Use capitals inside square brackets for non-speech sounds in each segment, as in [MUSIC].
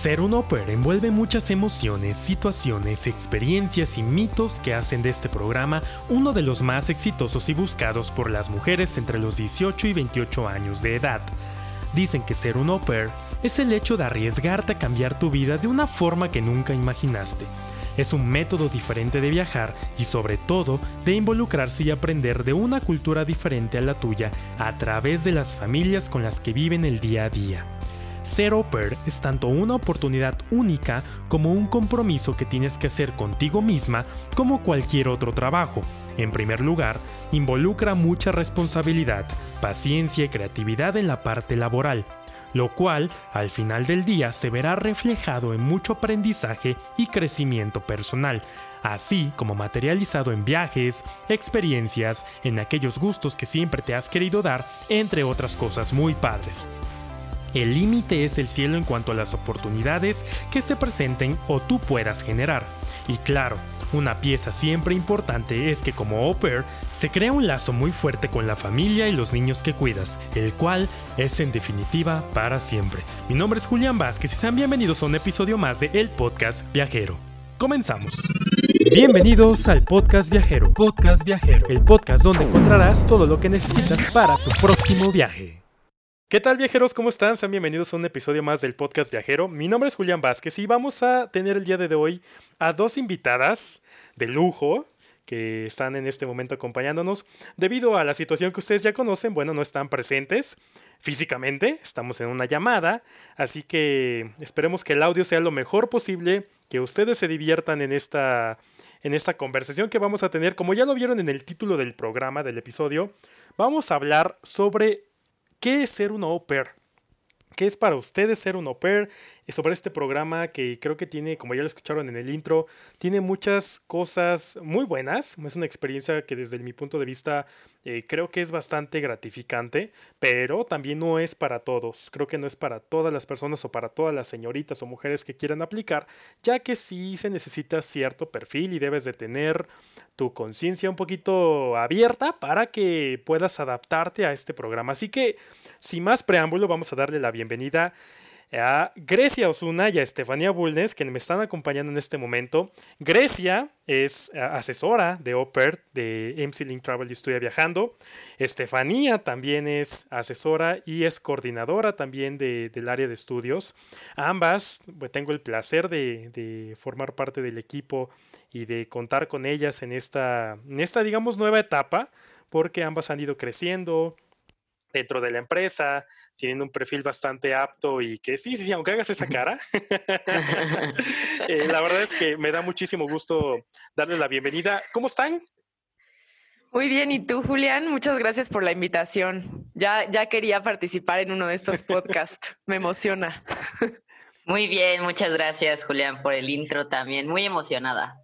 Ser un au pair envuelve muchas emociones, situaciones, experiencias y mitos que hacen de este programa uno de los más exitosos y buscados por las mujeres entre los 18 y 28 años de edad. Dicen que ser un au pair es el hecho de arriesgarte a cambiar tu vida de una forma que nunca imaginaste. Es un método diferente de viajar y sobre todo de involucrarse y aprender de una cultura diferente a la tuya a través de las familias con las que viven el día a día. Ser pair es tanto una oportunidad única como un compromiso que tienes que hacer contigo misma como cualquier otro trabajo. En primer lugar, involucra mucha responsabilidad, paciencia y creatividad en la parte laboral, lo cual al final del día se verá reflejado en mucho aprendizaje y crecimiento personal, así como materializado en viajes, experiencias, en aquellos gustos que siempre te has querido dar, entre otras cosas muy padres. El límite es el cielo en cuanto a las oportunidades que se presenten o tú puedas generar. Y claro, una pieza siempre importante es que como au pair se crea un lazo muy fuerte con la familia y los niños que cuidas, el cual es en definitiva para siempre. Mi nombre es Julián Vázquez y sean bienvenidos a un episodio más de El Podcast Viajero. Comenzamos. Bienvenidos al Podcast Viajero. Podcast Viajero, el podcast donde encontrarás todo lo que necesitas para tu próximo viaje. ¿Qué tal viajeros? ¿Cómo están? Sean bienvenidos a un episodio más del podcast viajero. Mi nombre es Julián Vázquez y vamos a tener el día de hoy a dos invitadas de lujo que están en este momento acompañándonos. Debido a la situación que ustedes ya conocen, bueno, no están presentes físicamente, estamos en una llamada, así que esperemos que el audio sea lo mejor posible, que ustedes se diviertan en esta, en esta conversación que vamos a tener. Como ya lo vieron en el título del programa, del episodio, vamos a hablar sobre ¿Qué es ser un au pair? ¿Qué es para ustedes ser un au pair? Sobre este programa que creo que tiene, como ya lo escucharon en el intro, tiene muchas cosas muy buenas. Es una experiencia que desde mi punto de vista eh, creo que es bastante gratificante, pero también no es para todos. Creo que no es para todas las personas o para todas las señoritas o mujeres que quieran aplicar, ya que sí se necesita cierto perfil y debes de tener tu conciencia un poquito abierta para que puedas adaptarte a este programa. Así que, sin más preámbulo, vamos a darle la bienvenida a Grecia Osuna y a Estefanía Bulnes, que me están acompañando en este momento. Grecia es eh, asesora de OPER de MC Link Travel y Estudia Viajando. Estefanía también es asesora y es coordinadora también del área de estudios. Ambas, pues, tengo el placer de, formar parte del equipo y de contar con ellas en esta, en esta, digamos, nueva etapa, porque ambas han ido creciendo, dentro de la empresa, tienen un perfil bastante apto y que sí, sí, sí aunque hagas esa cara, [LAUGHS] eh, la verdad es que me da muchísimo gusto darles la bienvenida. ¿Cómo están? Muy bien, ¿y tú, Julián? Muchas gracias por la invitación. Ya, ya quería participar en uno de estos podcasts, me emociona. [LAUGHS] Muy bien, muchas gracias, Julián, por el intro también. Muy emocionada.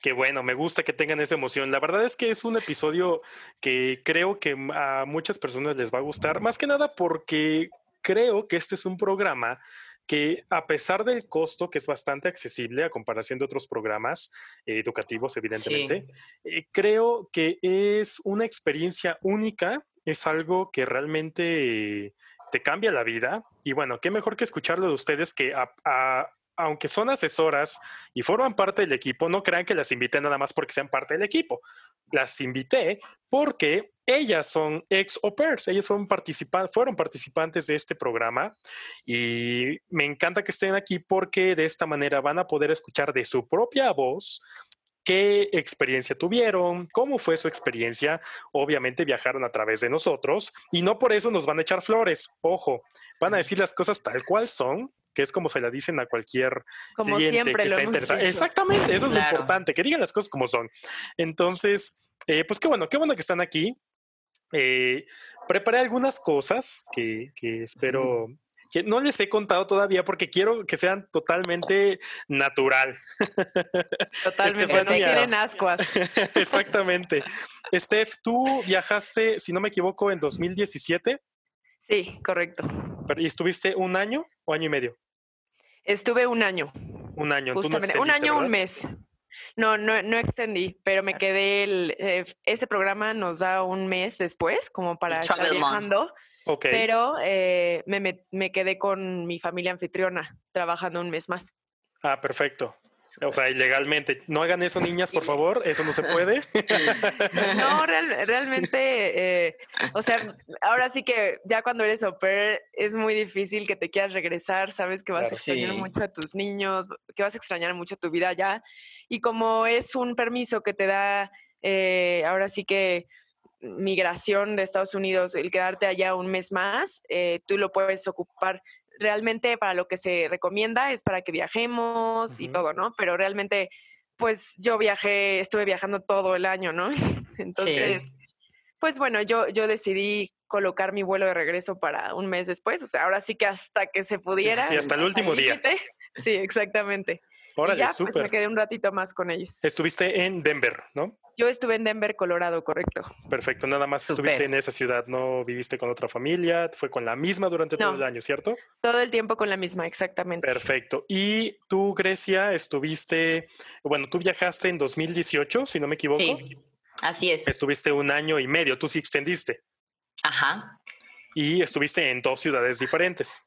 Qué bueno, me gusta que tengan esa emoción. La verdad es que es un episodio que creo que a muchas personas les va a gustar, más que nada porque creo que este es un programa que a pesar del costo, que es bastante accesible a comparación de otros programas educativos, evidentemente, eh, creo que es una experiencia única, es algo que realmente te cambia la vida. Y bueno, qué mejor que escucharlo de ustedes que a, aunque son asesoras y forman parte del equipo, no crean que las invité nada más porque sean parte del equipo. Las invité porque ellas son ex au pairs, ellas fueron, fueron participantes de este programa y me encanta que estén aquí porque de esta manera van a poder escuchar de su propia voz qué experiencia tuvieron, cómo fue su experiencia. Obviamente viajaron a través de nosotros y no por eso nos van a echar flores. Ojo, van a decir las cosas tal cual son que es como se la dicen a cualquier cliente que está interesado. Exactamente, eso es lo importante, que digan las cosas como son. Entonces, eh, pues qué bueno, qué bueno que están aquí. Eh, preparé algunas cosas que, espero que no les he contado todavía porque quiero que sean totalmente natural. [LAUGHS] Totalmente, no quieren ascuas. [LAUGHS] Exactamente. Steph, tú viajaste, si no me equivoco, en 2017. Sí, correcto. ¿Y estuviste un año o año y medio? Estuve un año. Un año. Justamente. un año, un mes. No, no, no extendí, pero me ah. quedé. El, eh, ese programa nos da un mes después, como para estar viajando. Ok. pero eh, me, me- me quedé con mi familia anfitriona trabajando un mes más. Ah, perfecto. O sea, ilegalmente. No hagan eso, niñas, por favor. Eso no se puede. [LAUGHS] No, real- realmente, eh, o sea, ahora sí que ya cuando eres au pair es muy difícil que te quieras regresar, sabes que vas Claro. a extrañar Sí. mucho a tus niños, que vas a extrañar mucho tu vida allá. Y como es un permiso que te da, eh, ahora sí que migración de Estados Unidos, el quedarte allá un mes más, eh, tú lo puedes ocupar. Realmente para lo que se recomienda es para que viajemos y todo, ¿no? Pero realmente, pues yo viajé, estuve viajando todo el año, ¿no? [LAUGHS] Entonces, pues bueno, yo, yo decidí colocar mi vuelo de regreso para un mes después, o sea, ahora sí que hasta que se pudiera. sí, hasta el último día. [LAUGHS] Sí, exactamente. Y Órale, ya, pues me quedé un ratito más con ellos. Estuviste en Denver, ¿no? Yo estuve en Denver, Colorado, correcto. Perfecto. Nada más estuviste en esa ciudad. No viviste con otra familia. Fue con la misma durante todo el año, ¿cierto? Todo el tiempo con la misma, exactamente. Perfecto. Y tú, Grecia, estuviste, bueno, tú viajaste en 2018, si no me equivoco. Sí, así es. Estuviste un año y medio, tú sí extendiste. Ajá. Y estuviste en dos ciudades diferentes.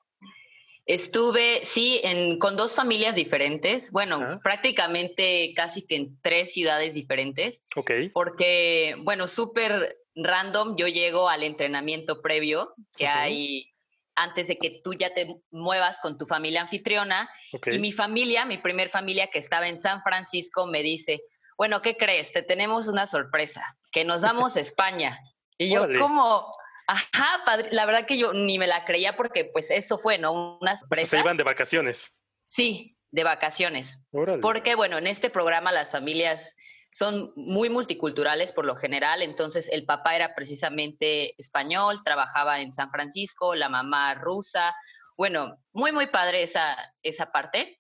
Estuve, sí, en, con dos familias diferentes. Bueno, prácticamente casi que en tres ciudades diferentes. Ok. Porque, bueno, súper random, yo llego al entrenamiento previo que hay antes de que tú ya te muevas con tu familia anfitriona. Ok. Y mi familia, mi primer familia que estaba en San Francisco, me dice, bueno, ¿qué crees? Te tenemos una sorpresa, que nos vamos a [LAUGHS] España. Y yo, Órale. ¿cómo? Ajá, padre. La verdad que yo ni me la creía porque pues eso fue, ¿no? Una O sea, sorpresa. se iban de vacaciones. Sí, de vacaciones. Órale. Porque, bueno, en este programa las familias son muy multiculturales por lo general, entonces el papá era precisamente español, trabajaba en San Francisco, la mamá rusa, bueno, muy, muy padre esa, esa parte.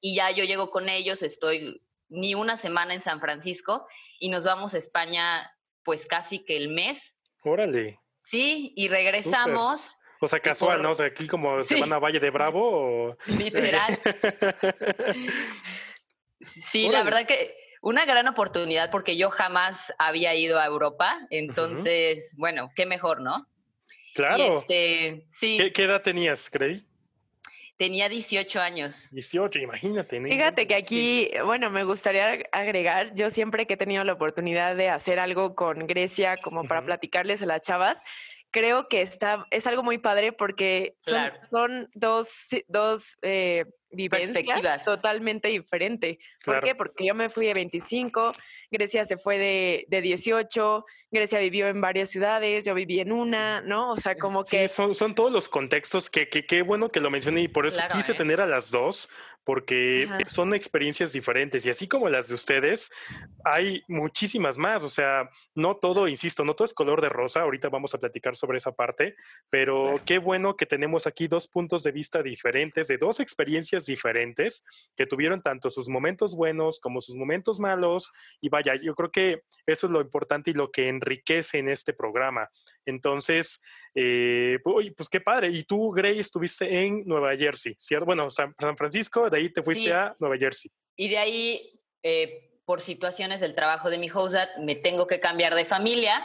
Y ya yo llego con ellos, estoy ni una semana en San Francisco y nos vamos a España pues casi que el mes, Órale. ¿Sí? Y regresamos, O sea, casual, ¿no? O sea, aquí como se Sí. van a Valle de Bravo o... literal. [LAUGHS] Sí, la verdad que una gran oportunidad porque yo jamás había ido a Europa, entonces, bueno, qué mejor, ¿no? Claro. este, sí, ¿Qué, qué edad tenías, Grey? Tenía 18 años. 18, imagínate. ¿no? Fíjate que Sí. aquí, bueno, me gustaría agregar, yo siempre que he tenido la oportunidad de hacer algo con Grecia como para platicarles a las chavas, creo que está, es algo muy padre porque son, Claro. son dos, dos eh, vivencias Perspectivas. totalmente diferentes. ¿Por qué? Porque yo me fui de 25, Grecia se fue de, de 18, Grecia vivió en varias ciudades, yo viví en una, ¿no? O sea, como Sí, que... son, son todos los contextos que que- qué bueno que lo mencioné y por eso Claro, quise ¿eh? tener a las dos, porque Ajá. son experiencias diferentes y así como las de ustedes, hay muchísimas más. O sea, no todo, insisto, no todo es color de rosa. Ahorita vamos a platicar sobre esa parte, pero qué bueno que tenemos aquí dos puntos de vista diferentes, de dos experiencias diferentes que tuvieron tanto sus momentos buenos como sus momentos malos. Y vaya, yo creo que eso es lo importante y lo que enriquece en este programa. Entonces, eh, pues qué padre. Y tú, Gray, estuviste en Nueva Jersey, ¿cierto? Bueno, San, San Francisco, de ahí te fuiste Sí. a Nueva Jersey. Y de ahí, eh, por situaciones del trabajo de mi HOSAT, me tengo que cambiar de familia.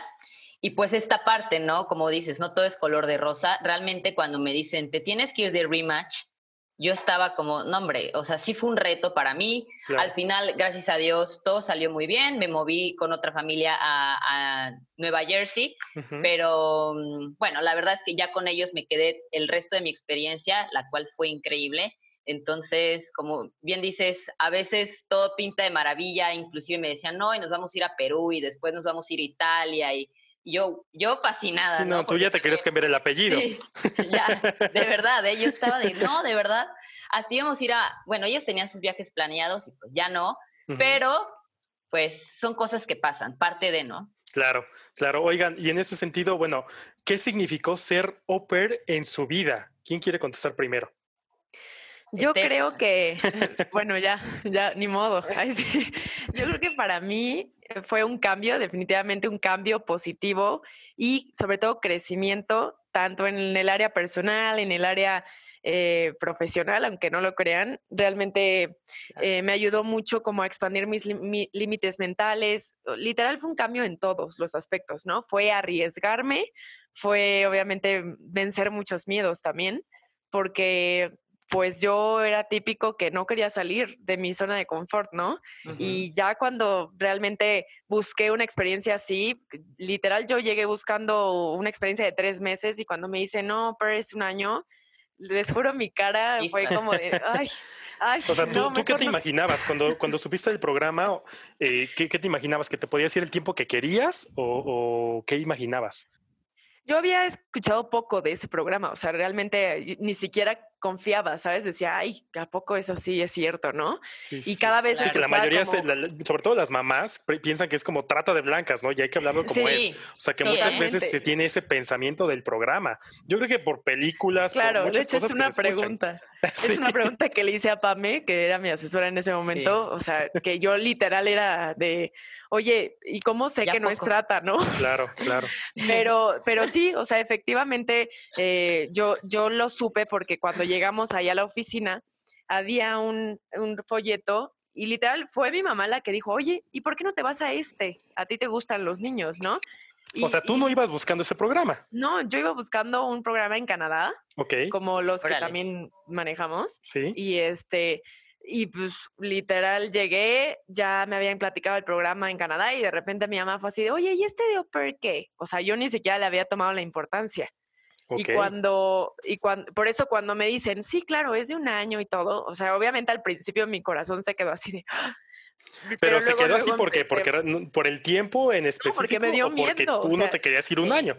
Y pues esta parte, ¿no? Como dices, no todo es color de rosa. Realmente cuando me dicen, te tienes que ir de rematch, yo estaba como, no hombre, o sea, sí fue un reto para mí. Claro. Al final, gracias a Dios, todo salió muy bien. Me moví con otra familia a, a Nueva Jersey, Ujú. pero mm, bueno, la verdad es que ya con ellos me quedé el resto de mi experiencia, la cual fue increíble. Entonces, como bien dices, a veces todo pinta de maravilla, inclusive me decían, no, y nos vamos a ir a Perú y después nos vamos a ir a Italia y yo, yo fascinada. Sí, no, tú Porque ya te querías cambiar el apellido. Sí, [LAUGHS] ya, de verdad, ¿eh? yo estaba de, no, de verdad. Hasta íbamos a ir a, bueno, ellos tenían sus viajes planeados y pues ya no, pero pues son cosas que pasan, parte de, ¿no? Claro, claro. Oigan, y en ese sentido, bueno, ¿qué significó ser au pair en su vida? ¿Quién quiere contestar primero? Yo Estef. creo que, [LAUGHS] bueno, ya, ya, ni modo. [LAUGHS] Ay, sí. Yo creo que para mí fue un cambio, definitivamente un cambio positivo y sobre todo crecimiento, tanto en el área personal, en el área eh, profesional, aunque no lo crean. Realmente eh, me ayudó mucho como a expandir mis límites mentales. Literal fue un cambio en todos los aspectos, ¿no? Fue arriesgarme, fue obviamente vencer muchos miedos también, porque pues yo era típico que no quería salir de mi zona de confort, ¿no? Y ya cuando realmente busqué una experiencia así, literal yo llegué buscando una experiencia de tres meses y cuando me dice, no, pero es un año, les juro mi cara fue como de, ay, ay. O sea, [LAUGHS] ¿tú, qué te imaginabas cuando, cuando [LAUGHS] supiste el programa? Eh, ¿qué, te imaginabas? ¿Que te podías ir el tiempo que querías o qué imaginabas? Yo había escuchado poco de ese programa, o sea, realmente ni siquiera confiaba, ¿sabes? Decía, ay, ¿a poco eso sí es cierto, no? Sí, y cada vez... Sí, que la mayoría, sobre todo las mamás, piensan que es como trata de blancas, ¿no? Y hay que hablarlo como es. O sea, que muchas veces se tiene ese pensamiento del programa. Yo creo que por películas, claro, por muchas de hecho es una pregunta. [LAUGHS] Es una pregunta que le hice a Pame, que era mi asesora en ese momento. O sea, que yo literal era de oye, ¿y cómo sé que no es trata, no? Claro, claro. [LAUGHS] Pero, pero sí, o sea, efectivamente, eh, yo, yo lo supe porque cuando llegamos ahí a la oficina, había un, un folleto y literal fue mi mamá la que dijo, oye, ¿y por qué no te vas a este? A ti te gustan los niños, ¿no? o sea, tú no ibas buscando ese programa. No, yo iba buscando un programa en Canadá. Ok. Como los que también manejamos. Sí. Y este, y pues literal llegué, ya me habían platicado el programa en Canadá y de repente mi mamá fue así de, oye, ¿y este de Oper qué? O sea, yo ni siquiera le había tomado la importancia. Y cuando, y cuando, por eso cuando me dicen, sí, claro, es de un año y todo, o sea, obviamente al principio mi corazón se quedó así de... ¡ah! Pero, se quedó así porque, porque por el tiempo en específico porque me dio o porque tú no te querías ir un año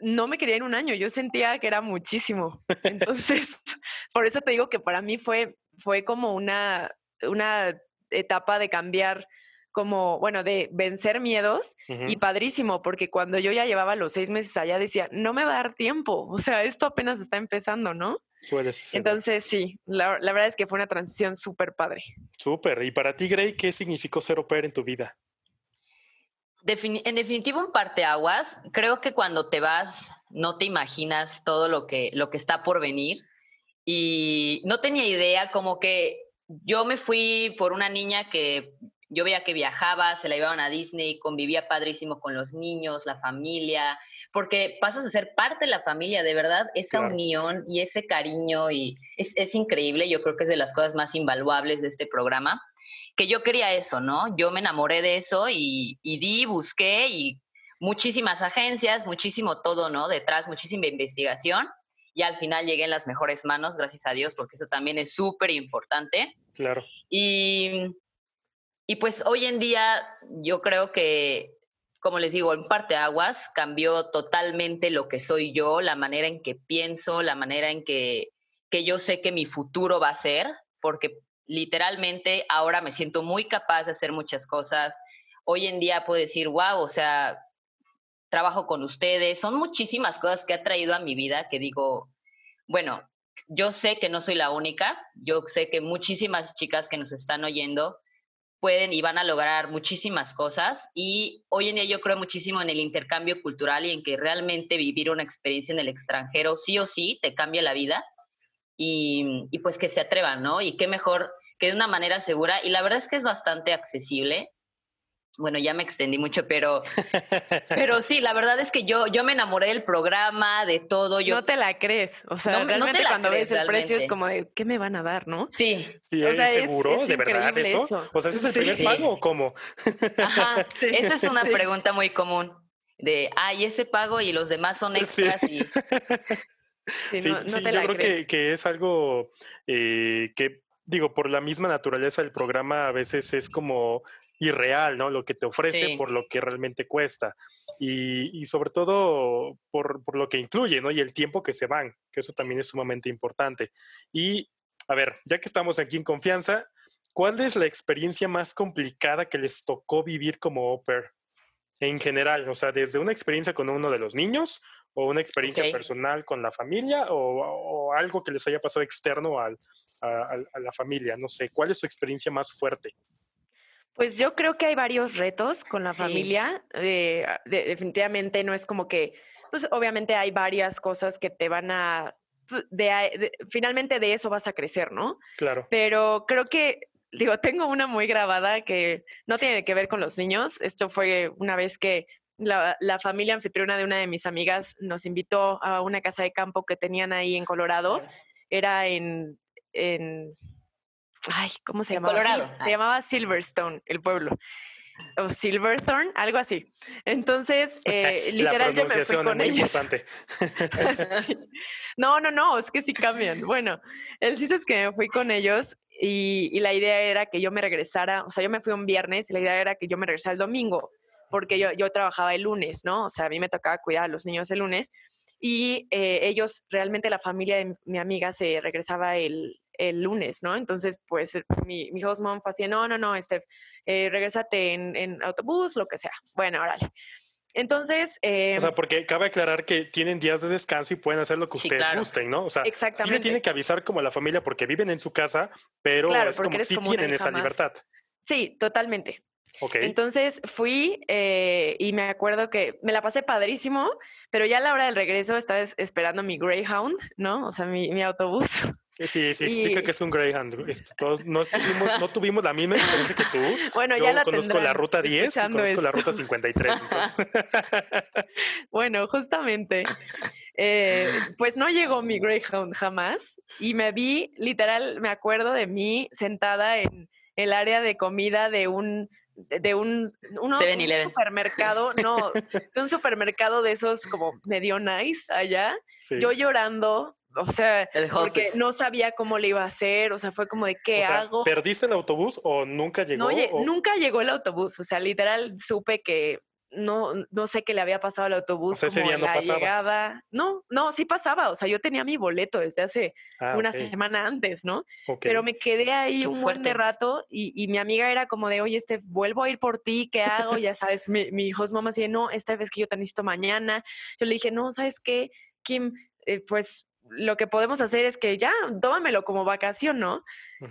no me quería en un año, yo sentía que era muchísimo. Entonces, [LAUGHS] por eso te digo que para mí fue fue como una, una etapa de cambiar como, bueno, de vencer miedos y padrísimo, porque cuando yo ya llevaba los seis meses allá decía, no me va a dar tiempo, o sea, esto apenas está empezando, ¿no? Suele Entonces, sí, la, verdad es que fue una transición súper padre. Súper. ¿Y para ti, Gray, qué significó ser au en tu vida? en definitivo, un parteaguas. Creo que cuando te vas, no te imaginas todo lo que, lo que está por venir y no tenía idea, como que yo me fui por una niña que yo veía que viajaba, se la llevaban a Disney, convivía padrísimo con los niños, la familia, porque pasas a ser parte de la familia, de verdad, esa unión y ese cariño y es, es, increíble, yo creo que es de las cosas más invaluables de este programa, que yo quería eso, ¿no? Yo me enamoré de eso y, y di, busqué y muchísimas agencias, muchísimo todo, ¿no? Detrás, muchísima investigación y al final llegué en las mejores manos, gracias a Dios, porque eso también es súper importante. Claro. Y, y pues hoy en día yo creo que, como les digo, en parte aguas cambió totalmente lo que soy yo, la manera en que pienso, la manera en que, que yo sé que mi futuro va a ser, porque literalmente ahora me siento muy capaz de hacer muchas cosas. Hoy en día puedo decir, wow, o sea, trabajo con ustedes, son muchísimas cosas que ha traído a mi vida que digo, bueno, yo sé que no soy la única, yo sé que muchísimas chicas que nos están oyendo pueden y van a lograr muchísimas cosas y hoy en día yo creo muchísimo en el intercambio cultural y en que realmente vivir una experiencia en el extranjero sí o sí te cambia la vida y, pues que se atrevan, ¿no? Y qué mejor que de una manera segura y la verdad es que es bastante accesible bueno, ya me extendí mucho, pero, [LAUGHS] pero sí, la verdad es que yo, yo me enamoré del programa, de todo. Yo, no te la crees. O sea, realmente cuando ves el precio es como de, ¿qué me van a dar, no? Sí. sí o sea, seguro? ¿De verdad eso? O sea, ¿ese es el primer pago o cómo? [LAUGHS] Ajá, esa es una pregunta muy común. De, ay, ese pago y los demás son extras y... Sí, no, yo creo que, que, es algo eh, que, digo, por la misma naturaleza del programa a veces es como irreal, ¿no? Lo que te ofrece por lo que realmente cuesta. Y, sobre todo por, lo que incluye, ¿no? Y el tiempo que se van, que eso también es sumamente importante. Y, a ver, ya que estamos aquí en confianza, ¿cuál es la experiencia más complicada que les tocó vivir como au pair? En general, o sea, desde una experiencia con uno de los niños o una experiencia personal con la familia o, algo que les haya pasado externo a, la familia, no sé, ¿cuál es su experiencia más fuerte? Pues yo creo que hay varios retos con la familia. Eh, definitivamente no es como que, pues obviamente hay varias cosas que te van a de, finalmente de eso vas a crecer, ¿no? Claro. Pero creo que, digo, tengo una muy grabada que no tiene que ver con los niños. Esto fue una vez que la, la, familia anfitriona de una de mis amigas nos invitó a una casa de campo que tenían ahí en Colorado. Era en, en ay, ¿cómo se llamaba? Colorado. Se llamaba Silverstone, el pueblo o Silverthorn, algo así. Entonces, eh, [LAUGHS] literal, yo me fui con ellos. Importante. [LAUGHS] No, no, no, es que sí cambian. Bueno, el chiste es que me fui con ellos y, y, la idea era que yo me regresara, o sea, yo me fui un viernes y la idea era que yo me regresara el domingo, porque yo, yo trabajaba el lunes, ¿no? O sea, a mí me tocaba cuidar a los niños el lunes y eh, ellos, realmente la familia de mi amiga se regresaba el, el lunes, ¿no? Entonces, pues eh, mi, mi host mom fue así, no, no, no, Steph, eh, regresate en, en, autobús, lo que sea. Bueno, órale. Entonces... Eh, o sea, porque cabe aclarar que tienen días de descanso y pueden hacer lo que ustedes gusten, ¿no? O sea, sí le tienen que avisar como a la familia porque viven en su casa, pero es como sí tienen esa libertad. Sí, totalmente. Okay. Entonces fui eh, y me acuerdo que me la pasé padrísimo, pero ya a la hora del regreso estaba esperando mi Greyhound, ¿no? O sea, mi, mi autobús. Sí, sí, explica que es un Greyhound. Todos, no, tuvimos, no, tuvimos, la misma experiencia que tú. [LAUGHS] Bueno, ya la conozco la ruta 10 y conozco la ruta 53. [LAUGHS] bueno, justamente. Eh, pues no llegó mi Greyhound jamás y me vi, literal, me acuerdo de mí sentada en el área de comida de un de un, un supermercado, no, de un supermercado de esos como medio nice allá, yo llorando o sea, porque no sabía cómo le iba a hacer, o sea, fue como de qué hago. ¿Perdiste el autobús o nunca llegó? No, nunca llegó el autobús, o sea, literal supe que no, no sé qué le había pasado al autobús. O sea, como la llegada. No, no, sí pasaba. O sea, yo tenía mi boleto desde hace ah, una semana antes, ¿no? Pero me quedé ahí un buen de rato y, y, mi amiga era como de, oye, este, vuelvo a ir por ti, ¿qué hago? ya sabes, mi, mi hijo es mamá así no, esta vez que yo te necesito mañana. Yo le dije, no, ¿sabes qué? Kim, eh, pues lo que podemos hacer es que ya, tómamelo como vacación, ¿no?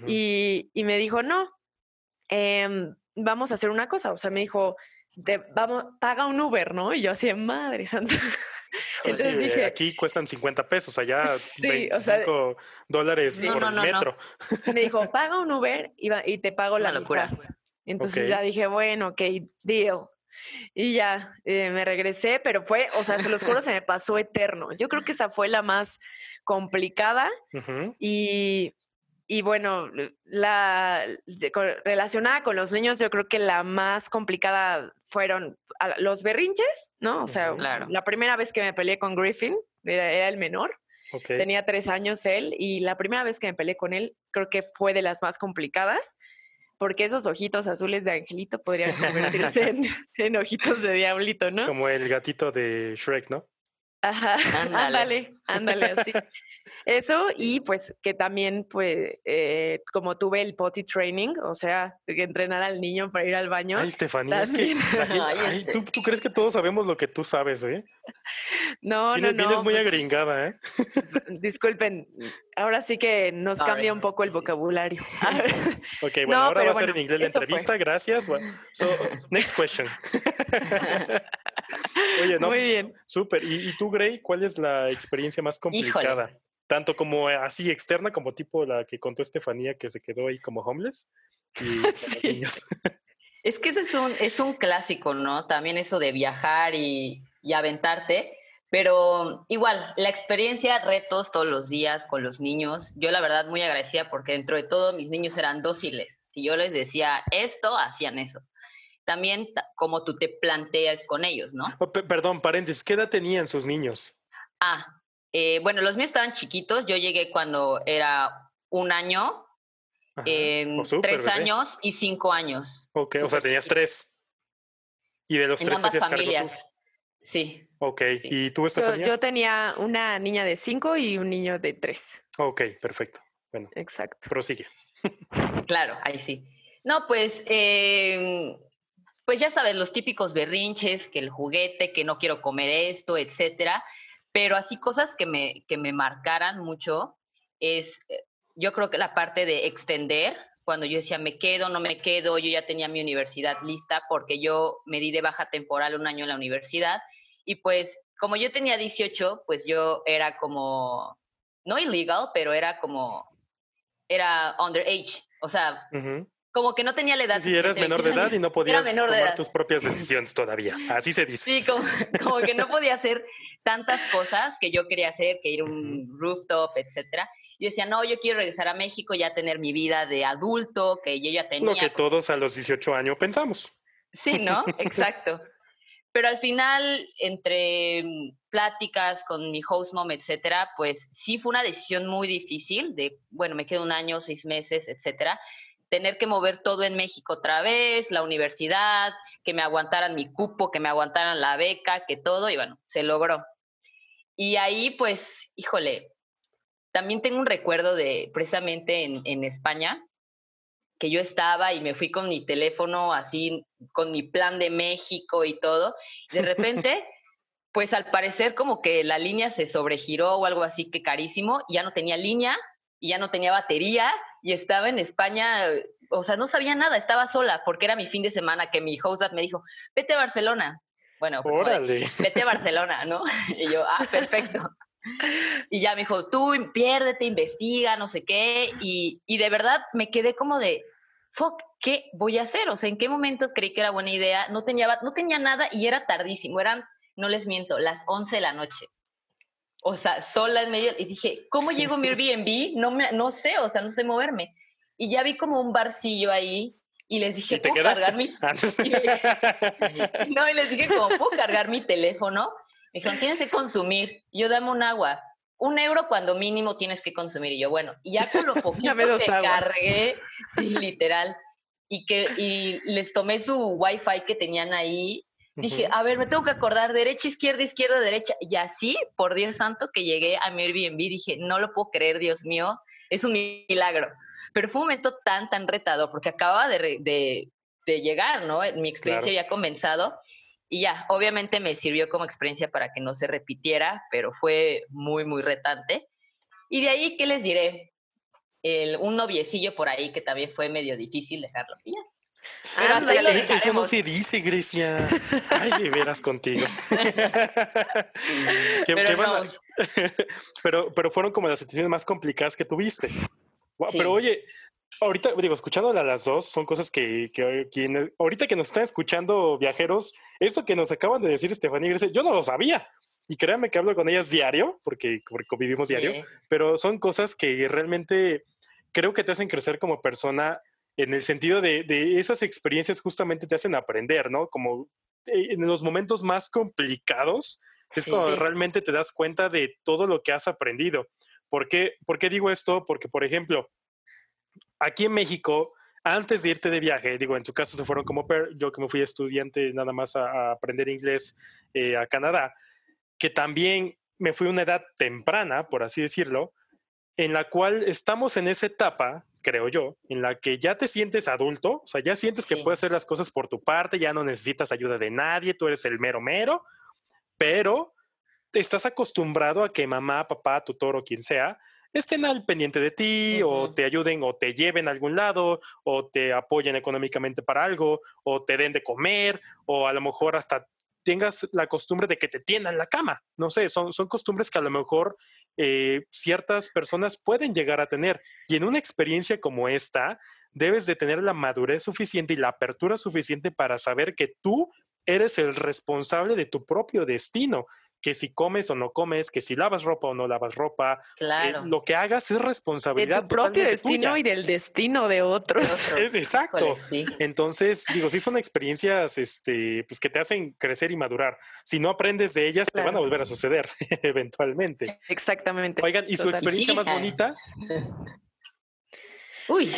y, y, me dijo, no, eh, vamos a hacer una cosa. O sea, me dijo, te, vamos, paga un Uber, ¿no? Y yo así, madre santa. [LAUGHS] Entonces dije, aquí cuestan 50 pesos, allá sí, 25 dólares por el metro. Me dijo, paga un Uber y, y te pago [LAUGHS] la locura. Entonces ya dije, bueno, ok, deal. Y ya eh, me regresé, pero fue, o sea, se los juro, se me pasó eterno. Yo creo que esa fue la más complicada [LAUGHS] y, y, bueno, la relacionada con los niños, yo creo que la más complicada fueron los berrinches, ¿no? O sea, la primera vez que me peleé con Griffin, era, el menor. Tenía tres años él y la primera vez que me peleé con él creo que fue de las más complicadas porque esos ojitos azules de angelito podrían [LAUGHS] convertirse en, ojitos de diablito, ¿no? Como el gatito de Shrek, ¿no? Ajá, ándale, [LAUGHS] ándale, así. Eso y pues que también pues eh, como tuve el potty training, o sea, que entrenar al niño para ir al baño. Ay, Estefanía, es que [LAUGHS] este ¿tú, ¿tú, crees que todos sabemos lo que tú sabes, ¿eh? [LAUGHS] No, no, no. Vienes muy pues agringada, ¿eh? Disculpen, ahora sí que nos cambia un poco el vocabulario. [LAUGHS] ok, bueno, ahora va a ser en inglés la entrevista, gracias. so, next question. Oye, no, Muy pues, bien. Súper. ¿Y, tú, Gray, cuál es la experiencia más complicada? Tanto como así externa como tipo la que contó Estefanía que se quedó ahí como homeless y [LAUGHS] [LAUGHS] Es que ese es un, es un clásico, ¿no? También eso de viajar y, y aventarte, pero igual, la experiencia, retos todos los días con los niños, yo la verdad muy agradecida porque dentro de todo mis niños eran dóciles. Si yo les decía esto, hacían eso. También como tú te planteas con ellos, ¿no? Oh, perdón, paréntesis, ¿qué edad tenían sus niños? Ah, eh, bueno, los míos estaban chiquitos. Yo llegué cuando era un año, oh, tres años y cinco años. Ok, o sea, tenías tres. Y de los tres te familias. Sí. Ok, ¿y tú, Estefanía? Yo, yo, tenía una niña de cinco y un niño de tres. Ok, perfecto. Bueno. Exacto. Prosigue. [LAUGHS] claro, ahí sí. No, pues, em, pues ya sabes, los típicos berrinches, que el juguete, que no quiero comer esto, etcétera pero así cosas que me, que me marcaran mucho es, eh, yo creo que la parte de extender, cuando yo decía, me quedo, no me quedo, yo ya tenía mi universidad lista porque yo me di de baja temporal un año en la universidad y pues como yo tenía 18, pues yo era como no illegal, pero era como, era underage, o sea, como que no tenía la edad. Sí, eras menor de edad y no podías tomar tus propias decisiones todavía, así se dice. Sí, como, como que no podía hacer tantas cosas que yo quería hacer, que ir a un rooftop, etcétera. Yo decía, no, yo quiero regresar a México, ya tener mi vida de adulto, que yo ya tenía. Lo que todos a los 18 años pensamos. Sí, ¿no? [LAUGHS] Exacto. Pero al final, entre pláticas con mi host mom, etcétera, pues sí fue una decisión muy difícil de, bueno, me quedo un año, seis meses, etcétera. Tener que mover todo en México otra vez, la universidad, que me aguantaran mi cupo, que me aguantaran la beca, que todo, y bueno, se logró. Y ahí, pues, híjole, también tengo un recuerdo de precisamente en, en España, que yo estaba y me fui con mi teléfono así, con mi plan de México y todo. De repente, [LAUGHS] pues al parecer como que la línea se sobregiró o algo así que carísimo, y ya no tenía línea y ya no tenía batería y estaba en España, o sea, no sabía nada, estaba sola porque era mi fin de semana que mi host me dijo, vete a Barcelona. Bueno, [LAUGHS] vete a Barcelona, ¿no? [LAUGHS] Y yo, ah, perfecto. Y ya me dijo, tú piérdete, investiga, no sé qué. Y, y de verdad me quedé como de, fuck, ¿qué voy a hacer? O sea, ¿en qué momento creí que era buena idea? No tenía, no tenía nada y era tardísimo. Eran, no les miento, las 11 de la noche. O sea, sola en medio. Y dije, ¿cómo llego a mi [LAUGHS] Airbnb? No, me, no sé, o sea, no sé moverme. Y ya vi como un barcillo ahí y les dije, ¿puedo cargar mi... [LAUGHS] no, y les dije, ¿cómo puedo cargar mi teléfono? Me dijeron, tienes que consumir. yo, dame un agua. Un euro cuando mínimo tienes que consumir. Y yo, bueno, y ya con lo [LAUGHS] poquito que cargué, sí, literal, y que y les tomé su wifi que tenían ahí, dije, a ver, me tengo que acordar, derecha, izquierda, izquierda, derecha. Y así, por Dios santo, que llegué a mi Airbnb, dije, no lo puedo creer, Dios mío, es un milagro. Pero fue un momento tan, tan retado, porque acababa de, de, de llegar, ¿no? Mi experiencia había comenzado y ya, obviamente me sirvió como experiencia para que no se repitiera, pero fue muy, muy retante. Y de ahí, ¿qué les diré? El, un noviecillo por ahí que también fue medio difícil dejarlo. Y Eso no se dice, Grecia. Ay, de veras contigo. [LAUGHS] pero, [LAUGHS] pero, pero, fueron como las situaciones más complicadas que tuviste. Pero oye, ahorita, digo, escuchando a las dos, son cosas que, que, ahorita que nos están escuchando viajeros, eso que nos acaban de decir Estefanía y yo no lo sabía. Y créanme que hablo con ellas diario, porque, convivimos diario, pero son cosas que realmente creo que te hacen crecer como persona en el sentido de, de esas experiencias justamente te hacen aprender, ¿no? Como eh, en los momentos más complicados es cuando realmente te das cuenta de todo lo que has aprendido. ¿Por qué, ¿Por qué digo esto? Porque, por ejemplo, aquí en México, antes de irte de viaje, digo, en tu caso se fueron como per, yo que me fui estudiante nada más a, aprender inglés eh, a Canadá, que también me fui a una edad temprana, por así decirlo, en la cual estamos en esa etapa, creo yo, en la que ya te sientes adulto, o sea, ya sientes que puedes hacer las cosas por tu parte, ya no necesitas ayuda de nadie, tú eres el mero mero, pero te estás acostumbrado a que mamá, papá, tutor o quien sea estén al pendiente de ti o te ayuden o te lleven a algún lado o te apoyen económicamente para algo o te den de comer o a lo mejor hasta tengas la costumbre de que te tiendan la cama. No sé, son, son costumbres que a lo mejor eh, ciertas personas pueden llegar a tener. Y en una experiencia como esta, debes de tener la madurez suficiente y la apertura suficiente para saber que tú eres el responsable de tu propio destino que si comes o no comes, que si lavas ropa o no lavas ropa. Claro. lo que hagas es responsabilidad. De tu propio destino y del destino de otros. [LAUGHS] exacto. Entonces, digo, sí son experiencias este, pues, que te hacen crecer y madurar. Si no aprendes de ellas, te van a volver a suceder [LAUGHS] eventualmente. Exactamente. Oigan, ¿y su experiencia más bonita? Uy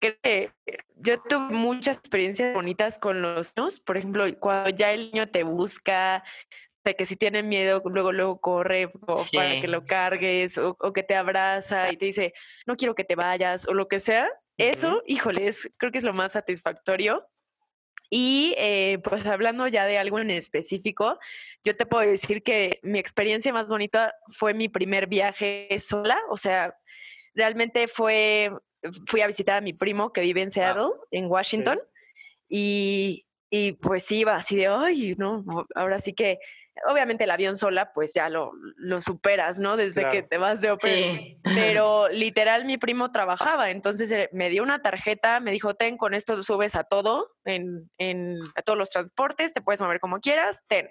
que yo tuve muchas experiencias bonitas con los niños. Por ejemplo, cuando ya el niño te busca, de que si tiene miedo, luego, luego corre para que lo cargues, o, que te abraza y te dice, no quiero que te vayas, o lo que sea. Eso, híjole, creo que es lo más satisfactorio. Y eh, pues hablando ya de algo en específico, yo te puedo decir que mi experiencia más bonita fue mi primer viaje sola, o sea, realmente fue fui a visitar a mi primo que vive en Seattle, en Washington, y y pues iba así de, ay, no, ahora sí que, obviamente el avión sola, pues ya lo, lo superas, ¿no? Desde que te vas de ópera. Pero [LAUGHS] literal mi primo trabajaba, entonces eh, me dio una tarjeta, me dijo, ten, con esto subes a todo, en, en, a todos los transportes, te puedes mover como quieras, ten.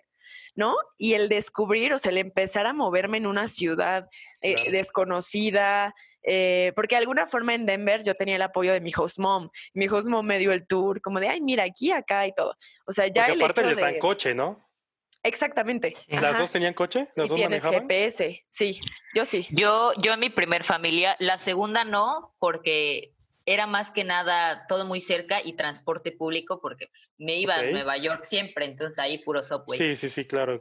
¿no? Y el descubrir, o sea, el empezar a moverme en una ciudad eh, desconocida, eh, porque de alguna forma en Denver yo tenía el apoyo de mi host mom. Mi host mom me dio el tour, como de, ay, mira, aquí, acá y todo. O sea, ya porque el aparte hecho les dan de... coche, ¿no? Exactamente. ¿Las Ajá. dos tenían coche? ¿Las Y dos tienes manejaban? GPS, sí, yo sí. Yo, yo en mi primer familia, la segunda no, porque era más que nada todo muy cerca y transporte público, porque me iba a Nueva York siempre, entonces ahí puro subway. Sí, sí, sí, claro.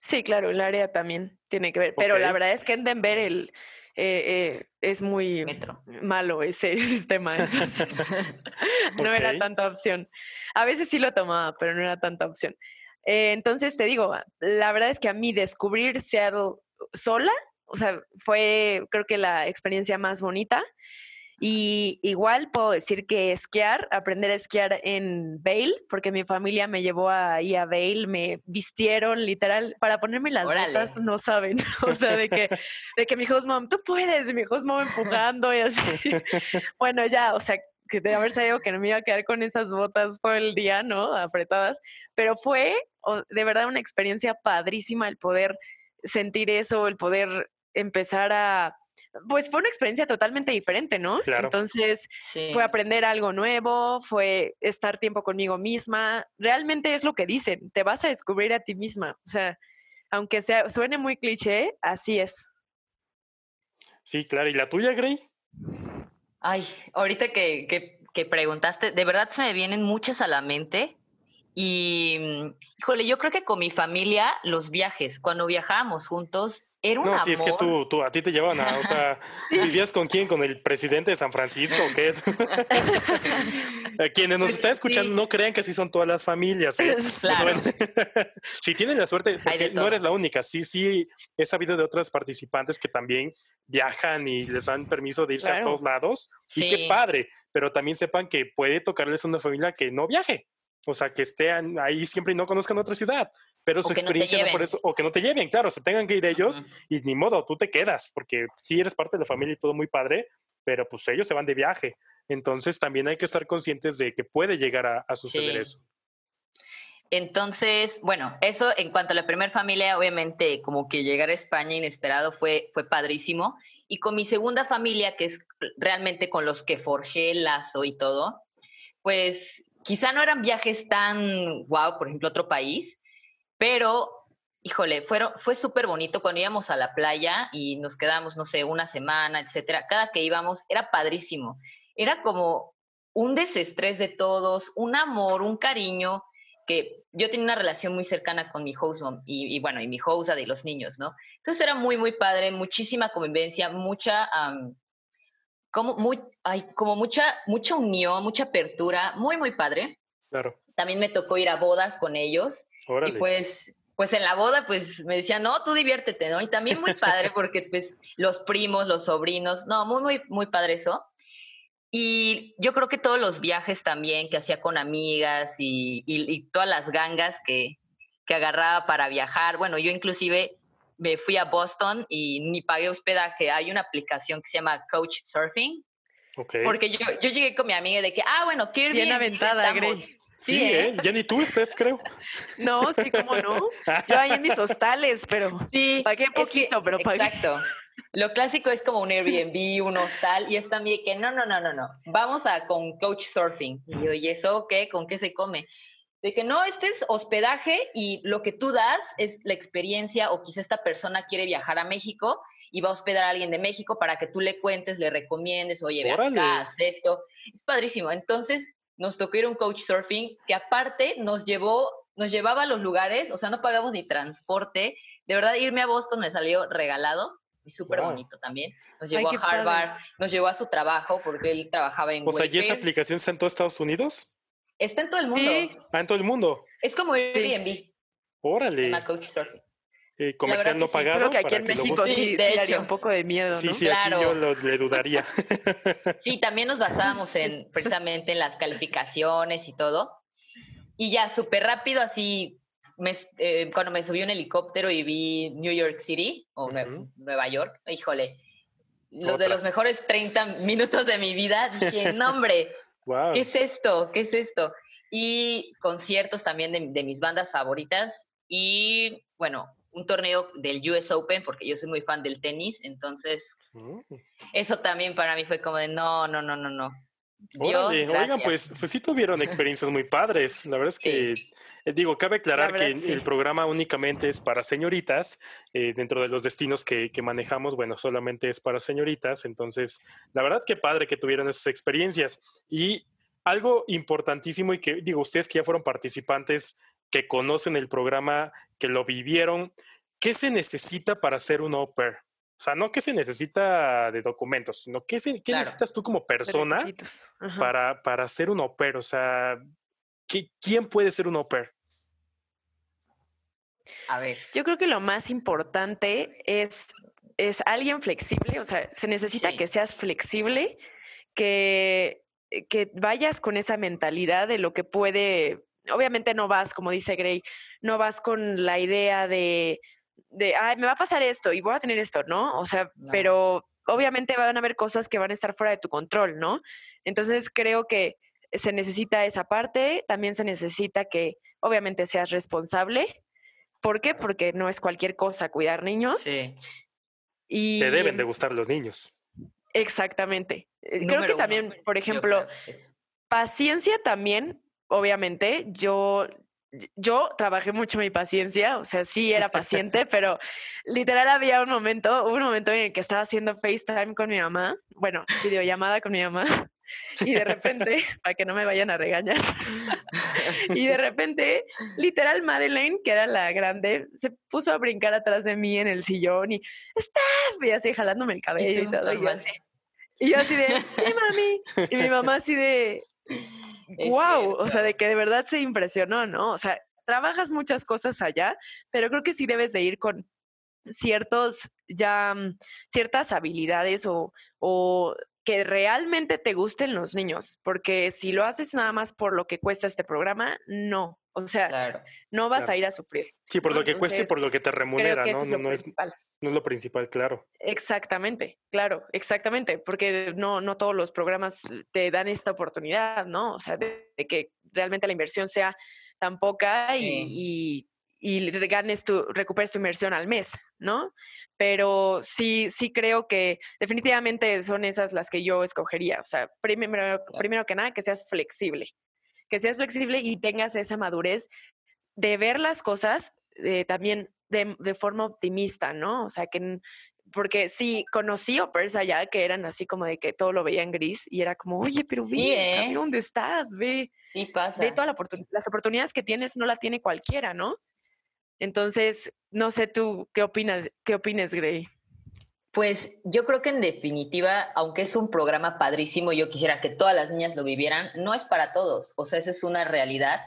Sí, claro, el área también tiene que ver. Pero la verdad es que en Denver el, eh, eh, es muy Metro. malo ese [LAUGHS] sistema. Entonces, [LAUGHS] no era tanta opción. A veces sí lo tomaba, pero no era tanta opción. Eh, entonces te digo, la verdad es que a mí descubrir Seattle sola, o sea, fue creo que la experiencia más bonita. Y igual puedo decir que esquiar, aprender a esquiar en Vail, porque mi familia me llevó ahí a Vail, me vistieron literal para ponerme las Órale. botas, no saben, [LAUGHS] o sea, de que, [LAUGHS] de que mi host mom, tú puedes, y mi host mom empujando y así. [LAUGHS] bueno, ya, o sea, que de haber sabido que no me iba a quedar con esas botas todo el día, ¿no? Apretadas, pero fue de verdad una experiencia padrísima el poder sentir eso, el poder empezar a... Pues fue una experiencia totalmente diferente, ¿no? Claro. Entonces Sí. fue aprender algo nuevo, fue estar tiempo conmigo misma. Realmente es lo que dicen, te vas a descubrir a ti misma. O sea, aunque sea, suene muy cliché, así es. Sí, claro. ¿Y la tuya, Grey? Ay, ahorita que, que, que preguntaste, de verdad se me vienen muchas a la mente. Y, mm, híjole, yo creo que con mi familia, los viajes, cuando viajábamos juntos, era un No, amor. si es que tú, tú, a ti te llevan a, o sea, [LAUGHS] ¿vivías con quién? ¿Con el presidente de San Francisco o qué? [LAUGHS] A Quienes nos están escuchando Sí. no crean que así son todas las familias. ¿eh? [LAUGHS] Claro. si tienen la suerte, porque no eres la única, sí, sí, he sabido de otras participantes que también viajan y les dan permiso de irse a Claro. todos lados. Y qué Sí. padre, pero también sepan que puede tocarles una familia que no viaje. O sea, que estén ahí siempre y no conozcan otra ciudad, pero su que no experiencia no por eso, o que no te lleven, claro, se tengan que ir ellos y ni modo, tú te quedas, porque sí eres parte de la familia y todo muy padre, pero pues ellos se van de viaje. Entonces también hay que estar conscientes de que puede llegar a, a suceder Sí. eso. Entonces, bueno, eso en cuanto a la primera familia, obviamente como que llegar a España inesperado fue, fue padrísimo. Y con mi segunda familia, que es realmente con los que forjé el lazo y todo, pues quizá no eran viajes tan wow, por ejemplo, otro país, pero, híjole, fueron, fue súper bonito cuando íbamos a la playa y nos quedamos, no sé, una semana, etcétera. Cada que íbamos era padrísimo. Era como un desestrés de todos, un amor, un cariño, que yo tenía una relación muy cercana con mi host mom y, bueno, y mi hosta de los niños, ¿no? Entonces era muy, muy padre, muchísima convivencia, mucha, am, como, muy, ay, como mucha, mucha unión, mucha apertura, muy, muy padre. Claro. También me tocó ir a bodas con ellos Órale. y pues, pues en la boda, pues me decían, no, tú diviértete, ¿no? Y también muy padre [LAUGHS] porque pues los primos, los sobrinos, no, muy, muy, muy padre eso. Y yo creo que todos los viajes también que hacía con amigas y, y- y todas las gangas que, que agarraba para viajar. Bueno, yo inclusive me fui a Boston y ni pagué hospedaje. Hay una aplicación que se llama Coach Surfing, porque yo, yo llegué con mi amiga de que, ah, bueno, qué Bien aventada, Grey. Sí, Sí, ¿eh? ¿eh? Ya ni tú, Steph, creo. [LAUGHS] No, sí, cómo no. Yo ahí en mis hostales, pero Sí, Pagué que- poquito, pero pagué. Exacto. Lo clásico es como un Airbnb, un hostal, y es también que no, no, no, no, no. Vamos a con Coach Surfing. Y yo, ¿y eso qué? ¿Con qué se come? De que no, este es hospedaje y lo que tú das es la experiencia, o quizá esta persona quiere viajar a México y va a hospedar a alguien de México para que tú le cuentes, le recomiendes, oye, ve acá, haz esto. Es padrísimo. Entonces, nos tocó ir a un coach surfing que aparte nos llevó, nos llevaba a los lugares, o sea, no pagamos ni transporte. De verdad, irme a Boston me salió regalado y súper Wow. bonito también. Nos llevó a padre. Harvard, nos llevó a su trabajo porque él trabajaba en O sea, ¿y esa Wayfair. aplicación está en todos Estados Unidos? Está en todo el mundo. Sí. Ah, en todo el mundo. Es como Airbnb, se Órale. llama coach surfing. Eh, comercial no que sí. pagado. creo que aquí para en que México sí, de hecho. un poco de miedo, Sí, ¿no? sí, aquí Claro. yo lo, le dudaría. [LAUGHS] Sí, también nos basábamos en precisamente en las calificaciones y todo. y ya, súper rápido, así, me, eh, cuando me subí un helicóptero y vi New York City o Nueva York, híjole, los de los mejores 30 minutos de mi vida, dije, no hombre, [LAUGHS] ¿qué es esto? ¿Qué es esto? Y conciertos también de, de mis bandas favoritas y, bueno, un torneo del US Open, porque yo soy muy fan del tenis, entonces mm. eso también para mí fue como de no, no, no, no, no. oigan, pues, pues sí tuvieron experiencias muy padres. La verdad es que, eh, digo, cabe aclarar que el programa únicamente es para señoritas. Eh, dentro de los destinos que, que, manejamos, bueno, solamente es para señoritas. Entonces, la verdad que padre que tuvieron esas experiencias. Y algo importantísimo y que, digo, ustedes que ya fueron participantes que conocen el programa, que lo vivieron, ¿qué se necesita para ser un au pair? O sea, no qué se necesita de documentos, sino qué, qué necesitas tú como persona para, para ser un au pair. O sea, ¿quién puede ser un au pair? A ver. Yo creo que lo más importante es, es alguien flexible, o sea, se necesita que seas flexible, que, que vayas con esa mentalidad de lo que puede obviamente no vas, como dice Gray, no vas con la idea de, de, ay, me va a pasar esto y voy a tener esto, ¿no? O sea, pero obviamente van a haber cosas que van a estar fuera de tu control, ¿no? Entonces creo que se necesita esa parte, también se necesita que obviamente seas responsable. ¿Por qué? Porque no es cualquier cosa cuidar niños. Sí. Y... Te deben de gustar los niños. Exactamente. Eh, creo que también, por ejemplo, paciencia también obviamente, yo, yo trabajé mucho mi paciencia, o sea, sí era paciente, [LAUGHS] pero literal había un momento, un momento en el que estaba haciendo FaceTime con mi mamá, bueno, videollamada con mi mamá, [LAUGHS] y de repente, [LAUGHS] para que no me vayan a regañar, y de repente, literal, Madeleine, que era la grande, se puso a brincar atrás de mí en el sillón y, ¡Steph! Y así jalándome el cabello y, todo. Y yo, así, y yo así de, sí, mami. Y mi mamá así de, wow, o sea, de que de verdad se impresionó, ¿no? O sea, trabajas muchas cosas allá, pero creo que sí debes de ir con ciertos, ya, mm, ciertas habilidades o, o que realmente te gusten los niños, porque si lo haces nada más por lo que cuesta este programa, no. O sea, no vas a ir a sufrir. Sí, por lo que cueste y por lo que te remunera, ¿no? No, no, es, no es lo principal, claro. Exactamente, claro, exactamente, porque no, no todos los programas te dan esta oportunidad, ¿no? O sea, de, que realmente la inversión sea tan poca y, y, ganes tu, recuperes tu inversión al mes, ¿no? Pero sí, sí creo que definitivamente son esas las que yo escogería. O sea, primero, primero que nada, que seas flexible, que seas flexible y tengas esa madurez de ver las cosas eh, también de, forma optimista, ¿no? O sea, que porque sí, conocí operas allá que eran así como de que todo lo veían gris y era como, oye, pero ve, ¿eh? dónde estás, ve, sí pasa. ve todas las oportunidades que tienes, no la tiene cualquiera, ¿no? Entonces, no sé tú, ¿qué opinas, qué opinas, Gray? Pues yo creo que en definitiva, aunque es un programa padrísimo, yo quisiera que todas las niñas lo vivieran, no es para todos, o sea, esa es una realidad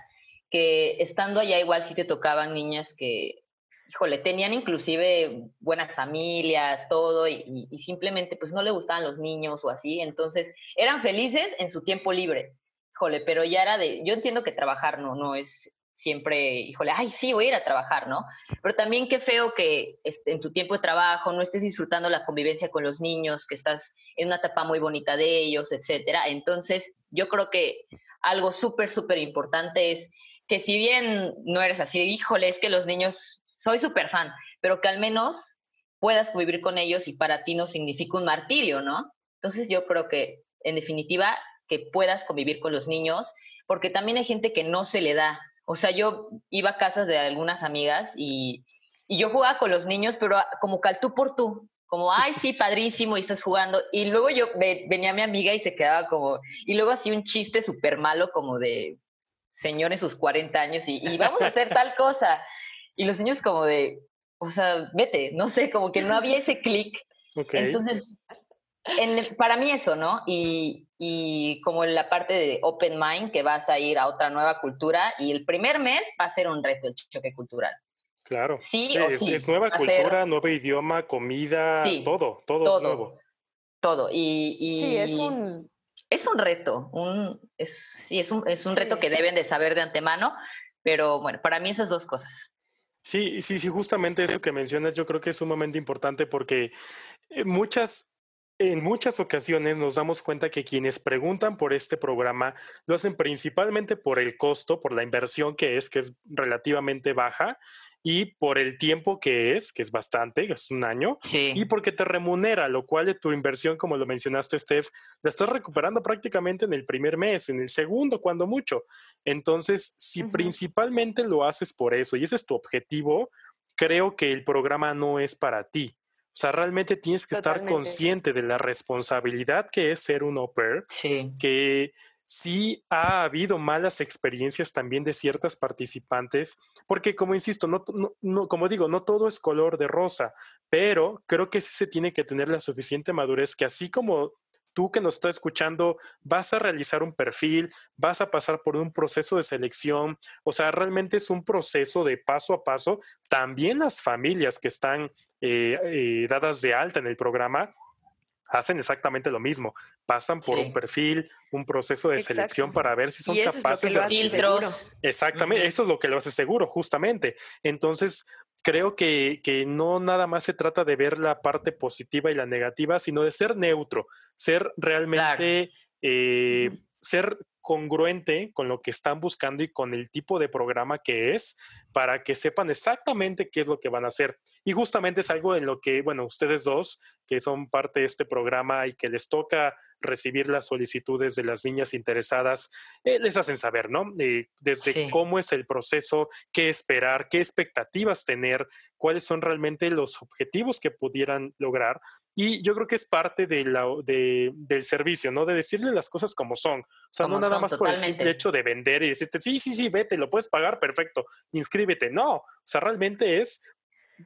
que estando allá igual sí te tocaban niñas que híjole, tenían inclusive buenas familias, todo, y, simplemente pues no le gustaban los niños o así, entonces eran felices en su tiempo libre, híjole, pero ya era de, yo entiendo que trabajar no, no es siempre, híjole, ay, sí, voy a ir a trabajar, ¿no? Pero también qué feo que este, en tu tiempo de trabajo no estés disfrutando la convivencia con los niños, que estás en una etapa muy bonita de ellos, etcétera. Entonces, yo creo que algo súper, súper importante es que si bien no eres así, híjole, es que los niños soy súper fan, pero que al menos puedas convivir con ellos y para ti no significa un martirio, ¿no? Entonces yo creo que, en definitiva, que puedas convivir con los niños, porque también hay gente que no se le da. O sea, yo iba a casas de algunas amigas y, yo jugaba con los niños, pero como cal tú por tú, como, ay, sí, padrísimo, y estás jugando. Y luego yo venía mi amiga y se quedaba como, y luego hacía un chiste súper malo como de señor en sus 40 años y, y vamos a hacer tal cosa. Y los niños como de, o sea, vete, no sé, como que no había ese clic. Entonces, para mí eso, ¿no? Y, y como la parte de Open Mind, que vas a ir a otra nueva cultura y el primer mes va a ser un reto el choque cultural. Claro. Sí, es, sí. es nueva cultura, nuevo idioma, comida, todo, todo, todo, es nuevo. Todo. Y, y, Sí, es un, Es un reto, un, es, sí, es un, es un reto que deben de saber de antemano, pero bueno, para mí esas dos cosas. Sí, sí, sí, justamente eso que mencionas yo creo que es sumamente importante porque eh, muchas en muchas ocasiones nos damos cuenta que quienes preguntan por este programa lo hacen principalmente por el costo, por la inversión que es, que es relativamente baja, y por el tiempo que es, que es bastante, es un año, y porque te remunera, lo cual de tu inversión, como lo mencionaste, Steph, la estás recuperando prácticamente en el primer mes, en el segundo, cuando mucho. Entonces, si principalmente lo haces por eso y ese es tu objetivo, creo que el programa no es para ti. O sea, realmente tienes que estar consciente de la responsabilidad que es ser un au pair, que sí ha habido malas experiencias también de ciertas participantes, porque como insisto, no, no, como digo, no todo es color de rosa, pero creo que sí se tiene que tener la suficiente madurez que así como tú que nos estás escuchando vas a realizar un perfil, vas a pasar por un proceso de selección, o sea, realmente es un proceso de paso a paso. También las familias que están eh, eh, dadas de alta en el programa hacen exactamente lo mismo. Pasan por un perfil, un proceso de selección para ver si son capaces de filtros. Exactamente, eso es lo que lo hace seguro, justamente. Entonces, creo que, que, no nada más se trata de ver la parte positiva y la negativa, sino de ser neutro, ser realmente, eh, ser congruente con lo que están buscando y con el tipo de programa que es para que sepan exactamente qué es lo que van a hacer. Y justamente es algo en lo que, bueno, ustedes dos, que son parte de este programa y que les toca recibir las solicitudes de las niñas interesadas, eh, les hacen saber, ¿no? Eh, desde cómo es el proceso, qué esperar, qué expectativas tener, cuáles son realmente los objetivos que pudieran lograr. Y yo creo que es parte de la, de, del servicio, ¿no? De decirle las cosas como son. O sea, no nada más por el simple hecho de vender y decirte, sí, sí, sí, vete, lo puedes pagar, perfecto, inscríbete. No, o sea, realmente es,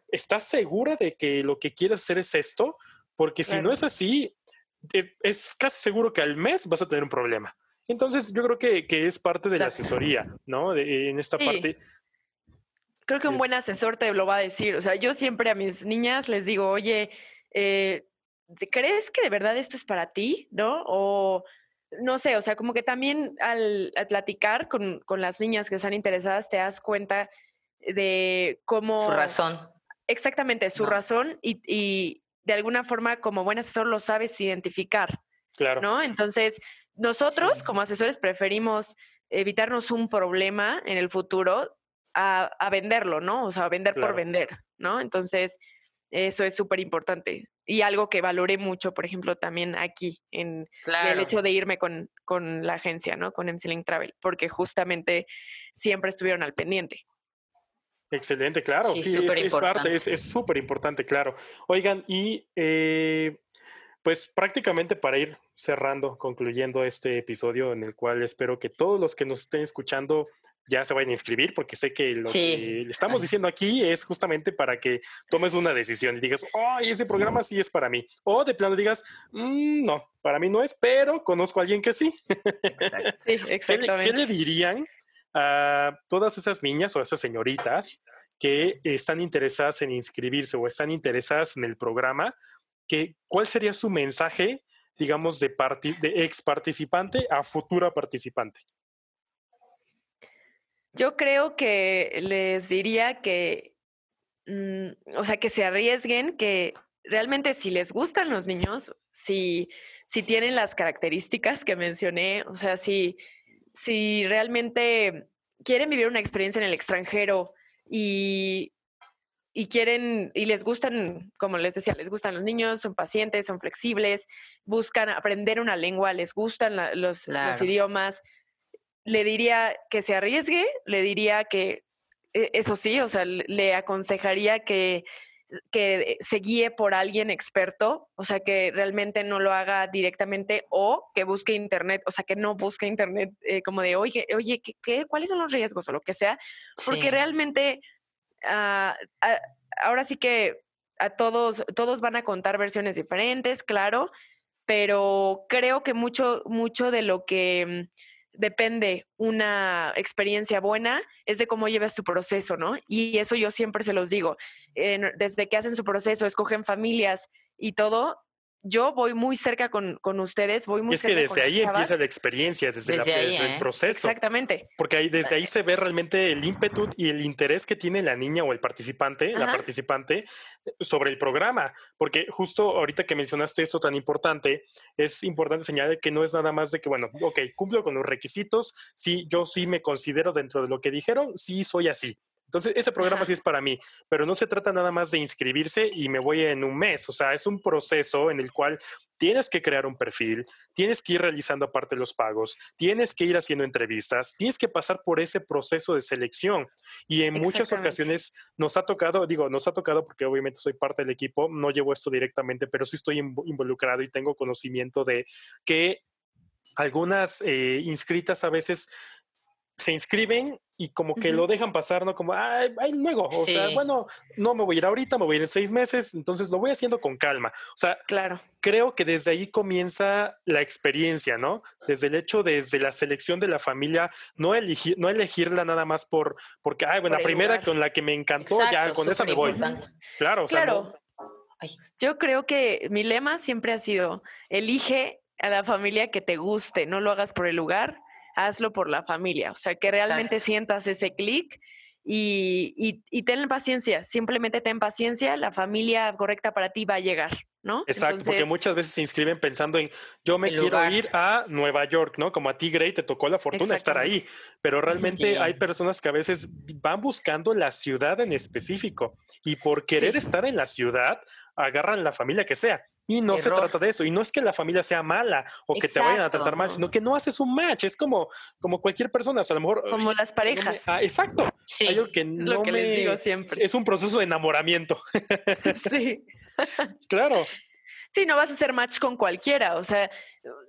¿estás segura de que lo que quieres hacer es esto? Porque si no es así, es, casi seguro que al mes vas a tener un problema. Entonces, yo creo que, es parte de la asesoría, ¿no? en esta parte. Creo que un buen asesor te lo va a decir. O sea, yo siempre a mis niñas les digo, oye, eh, ¿crees que de verdad esto es para ti? ¿No? O no sé, o sea, como que también al, platicar con, las niñas que están interesadas te das cuenta de cómo... Su razón. Exactamente, su razón y, de alguna forma como buen asesor lo sabes identificar. Claro. ¿No? Entonces, nosotros como asesores preferimos evitarnos un problema en el futuro a, venderlo, ¿no? O sea, vender por vender, ¿no? Entonces, eso es súper importante. Y algo que valoré mucho, por ejemplo, también aquí, en el hecho de irme con, con la agencia, ¿no? Con MCLink Travel, porque justamente siempre estuvieron al pendiente. Excelente, claro. Sí, es, parte, es súper importante, claro. Oigan, y eh, pues prácticamente para ir cerrando, concluyendo este episodio en el cual espero que todos los que nos estén escuchando ya se vayan a inscribir, porque sé que lo que le estamos diciendo aquí es justamente para que tomes una decisión y digas, ay, ese programa sí es para mí. O de plano digas, mm, no, para mí no es, pero conozco a alguien que sí. sí exactamente. [LAUGHS] ¿Qué, le dirían a todas esas niñas o esas señoritas que están interesadas en inscribirse o están interesadas en el programa? Que, ¿Cuál sería su mensaje, digamos, de, de ex participante a futura participante? Yo creo que les diría que, mm, o sea, que se arriesguen, que realmente si les gustan los niños, si, si tienen las características que mencioné, o sea, si, si realmente quieren vivir una experiencia en el extranjero y, y quieren y les gustan, como les decía, les gustan los niños, son pacientes, son flexibles, buscan aprender una lengua, les gustan los, los, idiomas, le diría que se arriesgue, le diría que, e, eso sí, o sea, le aconsejaría que, que se guíe por alguien experto, o sea, que realmente no lo haga directamente o que busque internet, o sea, que no busque internet eh, como de, oye, oye, ¿qué, cuáles son los riesgos o lo que sea? Porque realmente, ah, ah, ahora sí que a todos, todos van a contar versiones diferentes, claro, pero creo que mucho, mucho de lo que mm, depende una experiencia buena es de cómo llevas tu proceso, ¿no? Y eso yo siempre se los digo. desde que hacen su proceso, escogen familias y todo, yo voy muy cerca con, con ustedes, voy muy es que desde ahí empieza la experiencia, desde, el ¿eh? proceso. Exactamente. Porque ahí, desde ahí se ve realmente el ímpetu y el interés que tiene la niña o el participante, la participante, sobre el programa. Porque justo ahorita que mencionaste esto tan importante, es importante señalar que no es nada más de que, bueno, ok, cumplo con los requisitos, sí, yo sí me considero dentro de lo que dijeron, sí soy así. Entonces, ese programa sí es para mí, pero no se trata nada más de inscribirse y me voy en un mes. O sea, es un proceso en el cual tienes que crear un perfil, tienes que ir realizando aparte los pagos, tienes que ir haciendo entrevistas, tienes que pasar por ese proceso de selección. Y en muchas ocasiones nos ha tocado, digo, nos ha tocado porque obviamente soy parte del equipo, no llevo esto directamente, pero sí estoy involucrado y tengo conocimiento de que algunas eh, inscritas a veces se inscriben y como que lo dejan pasar, ¿no? Como, ay, ay luego, o sea, bueno, no me voy a ir ahorita, me voy a ir en seis meses, entonces lo voy haciendo con calma. O sea, claro. creo que desde ahí comienza la experiencia, ¿no? Desde el hecho, desde la selección de la familia, no, elegir, no elegirla nada más por, porque, ay, bueno, la primera con la que me encantó, ya con esa me voy. Claro, o sea, claro. Yo creo que mi lema siempre ha sido, elige a la familia que te guste, no lo hagas por el lugar, hazlo por la familia, o sea, que realmente sientas ese clic y, y, ten paciencia, simplemente ten paciencia, la familia correcta para ti va a llegar, ¿no? Exacto, porque muchas veces se inscriben pensando en, yo me quiero ir a Nueva York, ¿no? Como a ti, Gray, te tocó la fortuna estar ahí, pero realmente hay personas que a veces van buscando la ciudad en específico y por querer estar en la ciudad, agarran la familia que sea. Y no se trata de eso. Y no es que la familia sea mala o que te vayan a tratar mal, sino que no haces un match. Es como, como cualquier persona. O sea, a lo mejor. Como las parejas. Ah, exacto. Sí. Hay algo que es lo que les digo siempre. Es un proceso de enamoramiento. [LAUGHS] sí. [LAUGHS] claro. Sí, no vas a hacer match con cualquiera. O sea,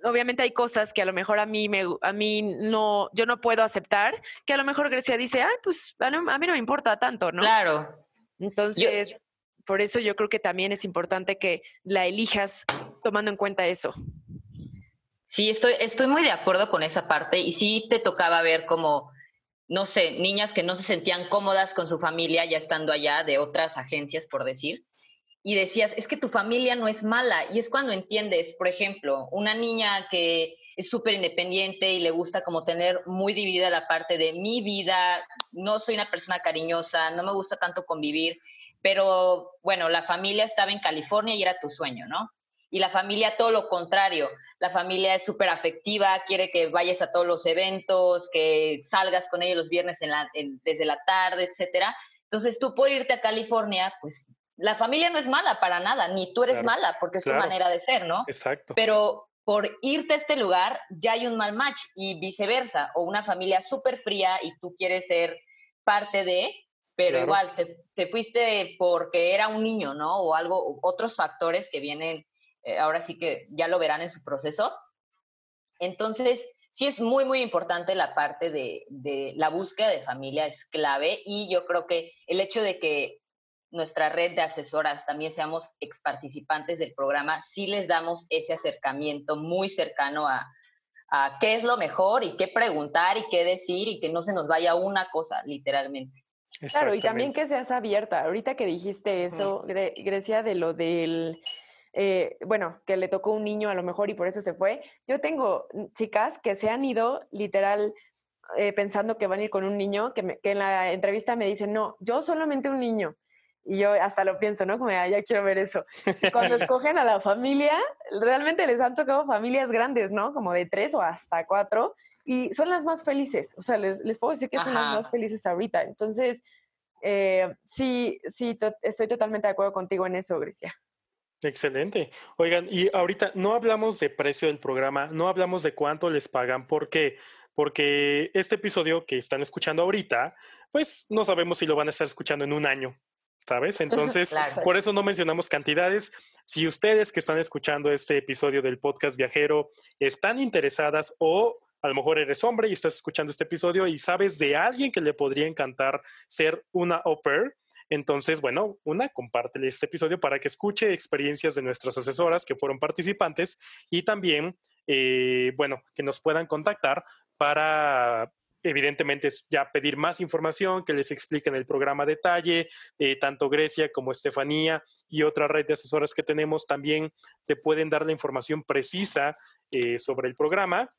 obviamente hay cosas que a lo mejor a mí me, a mí no, yo no puedo aceptar, que a lo mejor Grecia dice, ah, pues a mí no me importa tanto, ¿no? Claro. Entonces, por eso yo creo que también es importante que la elijas tomando en cuenta eso. Sí, estoy, estoy muy de acuerdo con esa parte y sí te tocaba ver como, no sé, niñas que no se sentían cómodas con su familia ya estando allá de otras agencias, por decir, y decías, es que tu familia no es mala y es cuando entiendes, por ejemplo, una niña que es súper independiente y le gusta como tener muy dividida la parte de mi vida, no soy una persona cariñosa, no me gusta tanto convivir pero bueno, la familia estaba en California y era tu sueño, ¿no? Y la familia todo lo contrario, la familia es súper afectiva, quiere que vayas a todos los eventos, que salgas con ellos los viernes desde la tarde, etcétera. Entonces tú por irte a California, pues la familia no es mala para nada, ni tú eres mala, porque es tu manera de ser, ¿no? Exacto. Pero por irte a este lugar ya hay un mal match y viceversa, o una familia súper fría y tú quieres ser parte de, pero igual te, fuiste porque era un niño, ¿no? O algo, otros factores que vienen, eh, ahora sí que ya lo verán en su proceso. Entonces, sí es muy, muy importante la parte de, de la búsqueda de familia, es clave y yo creo que el hecho de que nuestra red de asesoras también seamos ex participantes del programa, sí les damos ese acercamiento muy cercano a, a qué es lo mejor y qué preguntar y qué decir y que no se nos vaya una cosa, literalmente. Claro, y también que seas abierta. Ahorita que dijiste eso, Grecia, de lo del, eh, bueno, que le tocó un niño a lo mejor y por eso se fue. Yo tengo chicas que se han ido literal eh, pensando que van a ir con un niño, que, que, en la entrevista me dicen, no, yo solamente un niño. Y yo hasta lo pienso, ¿no? Como, ya quiero ver eso. cuando [LAUGHS] escogen a la familia, realmente les han tocado familias grandes, ¿no? Como de tres o hasta cuatro y son las más felices, o sea, les, les puedo decir que son las más felices ahorita. Entonces, eh, sí, sí, estoy totalmente de acuerdo contigo en eso, Grecia. Excelente. Oigan, y ahorita no hablamos de precio del programa, no hablamos de cuánto les pagan, porque porque este episodio que están escuchando ahorita, pues no sabemos si lo van a estar escuchando en un año, ¿sabes? [LAUGHS] Entonces, por eso no mencionamos cantidades. Si ustedes que están escuchando este episodio del podcast viajero están interesadas o a lo mejor eres hombre y estás escuchando este episodio y sabes de alguien que le podría encantar ser una au pair. Entonces, bueno, una, compártele este episodio para que escuche experiencias de nuestras asesoras que fueron participantes y también, eh, bueno, que nos puedan contactar para evidentemente ya pedir más información, que les expliquen el programa a detalle, eh, tanto Grecia como Estefanía y otra red de asesoras que tenemos también te pueden dar la información precisa eh, sobre el programa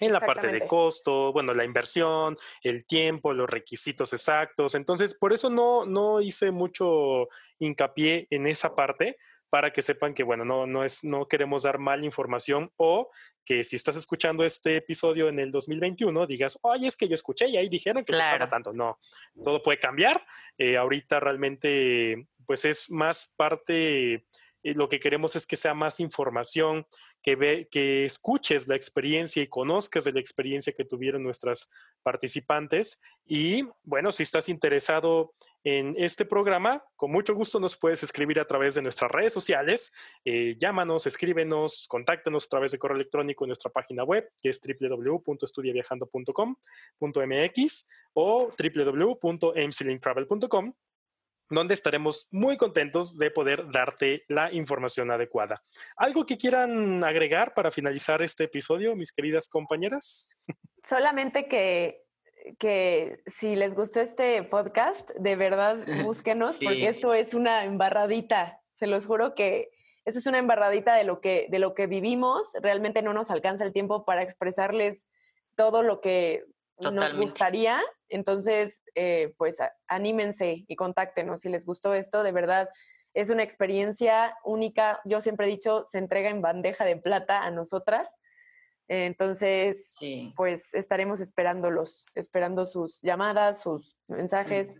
en la parte de costo, bueno, la inversión, el tiempo, los requisitos exactos. Entonces, por eso no, no hice mucho hincapié en esa parte, para que sepan que, bueno, no, no, es, no queremos dar mal información o que si estás escuchando este episodio en el 2021 digas, oye, es que yo escuché y ahí dijeron que no estaba tanto. No, todo puede cambiar. Eh, ahorita realmente, pues es más parte lo que queremos es que sea más información, que, ve, que escuches la experiencia y conozcas de la experiencia que tuvieron nuestras participantes. Y bueno, si estás interesado en este programa, con mucho gusto nos puedes escribir a través de nuestras redes sociales. Eh, llámanos, escríbenos, contáctanos a través de correo electrónico en nuestra página web, que es www.estudiaviajando.com.mx o www.amclinktravel.com donde estaremos muy contentos de poder darte la información adecuada. ¿Algo que quieran agregar para finalizar este episodio, mis queridas compañeras? Solamente que, que si les gustó este podcast, de verdad [LAUGHS] búsquenos, porque esto es una embarradita. Se los juro que eso es una embarradita de lo que, de lo que vivimos. Realmente no nos alcanza el tiempo para expresarles todo lo que nos gustaría. Entonces, eh, pues anímense y contáctenos si les gustó esto. De verdad, es una experiencia única. Yo siempre he dicho, se entrega en bandeja de plata a nosotras. Entonces, pues estaremos esperándolos, esperando sus llamadas, sus mensajes.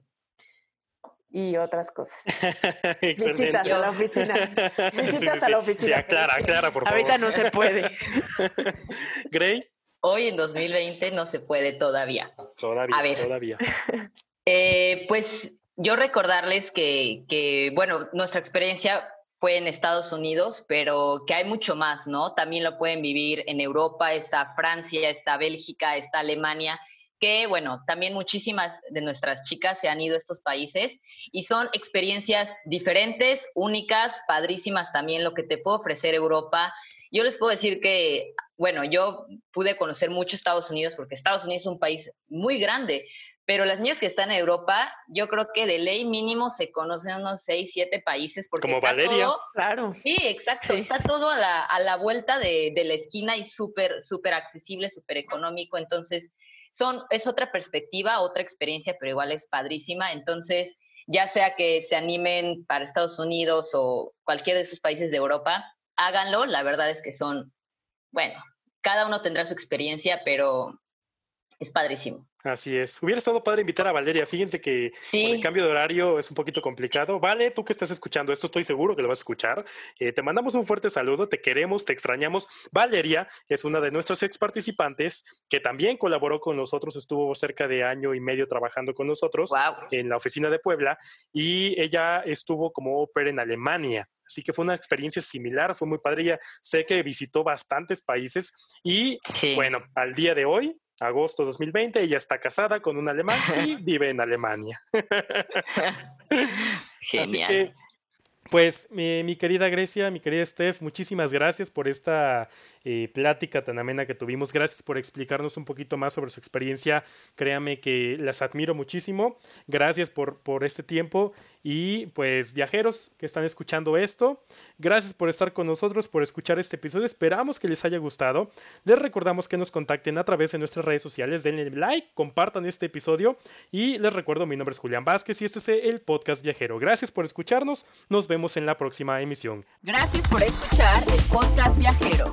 Y otras cosas. [LAUGHS] Excelente. Visitas a la oficina. [LAUGHS] Visitas a la oficina. Sí, aclara, aclara, por favor. Ahorita no se puede. [LAUGHS] Gray. Hoy en 2020 no se puede todavía. Todavía, A ver, todavía. [LAUGHS] Eh, pues yo recordarles que, que, bueno, nuestra experiencia fue en Estados Unidos, pero que hay mucho más, ¿no? También lo pueden vivir en Europa, está Francia, está Bélgica, está Alemania, que, bueno, también muchísimas de nuestras chicas se han ido a estos países y son experiencias diferentes, únicas, padrísimas también lo que te puede ofrecer Europa. Yo les puedo decir que bueno, yo pude conocer mucho Estados Unidos porque Estados Unidos es un país muy grande, pero las niñas que están en Europa, yo creo que de ley mínimo se conocen unos seis, siete países. Porque Como Valeria. claro. Sí, exacto. Está todo a la, a la vuelta de, de la esquina y súper, súper accesible, súper económico. Entonces, son, es otra perspectiva, otra experiencia, pero igual es padrísima. Entonces, ya sea que se animen para Estados Unidos o cualquier de esos países de Europa, háganlo. La verdad es que son, bueno, cada uno tendrá su experiencia, pero es padrísimo. Así es. Hubiera estado padre invitar a Valeria. Fíjense que el cambio de horario es un poquito complicado. Vale, tú que estás escuchando esto, estoy seguro que lo vas a escuchar. Eh, te mandamos un fuerte saludo, te queremos, te extrañamos. Valeria es una de nuestras ex participantes que también colaboró con nosotros, estuvo cerca de año y medio trabajando con nosotros en la oficina de Puebla y ella estuvo como ópera en Alemania. Así que fue una experiencia similar, fue muy padre. Ella sé que visitó bastantes países y bueno, al día de hoy agosto 2020, ella está casada con un alemán y [LAUGHS] vive en Alemania. Genial. [LAUGHS] Así que, pues, mi, querida Grecia, mi querida Steph, muchísimas gracias por esta eh, plática tan amena que tuvimos. Gracias por explicarnos un poquito más sobre su experiencia. Créame que las admiro muchísimo. Gracias por, por este tiempo y pues viajeros que están escuchando esto, gracias por estar con nosotros, por escuchar este episodio. Esperamos que les haya gustado. Les recordamos que nos contacten a través de nuestras redes sociales. Denle like, compartan este episodio. Y les recuerdo, mi nombre es Julián Vázquez y este es el podcast viajero. Gracias por escucharnos. Nos vemos en la próxima emisión. Gracias por escuchar el podcast viajero.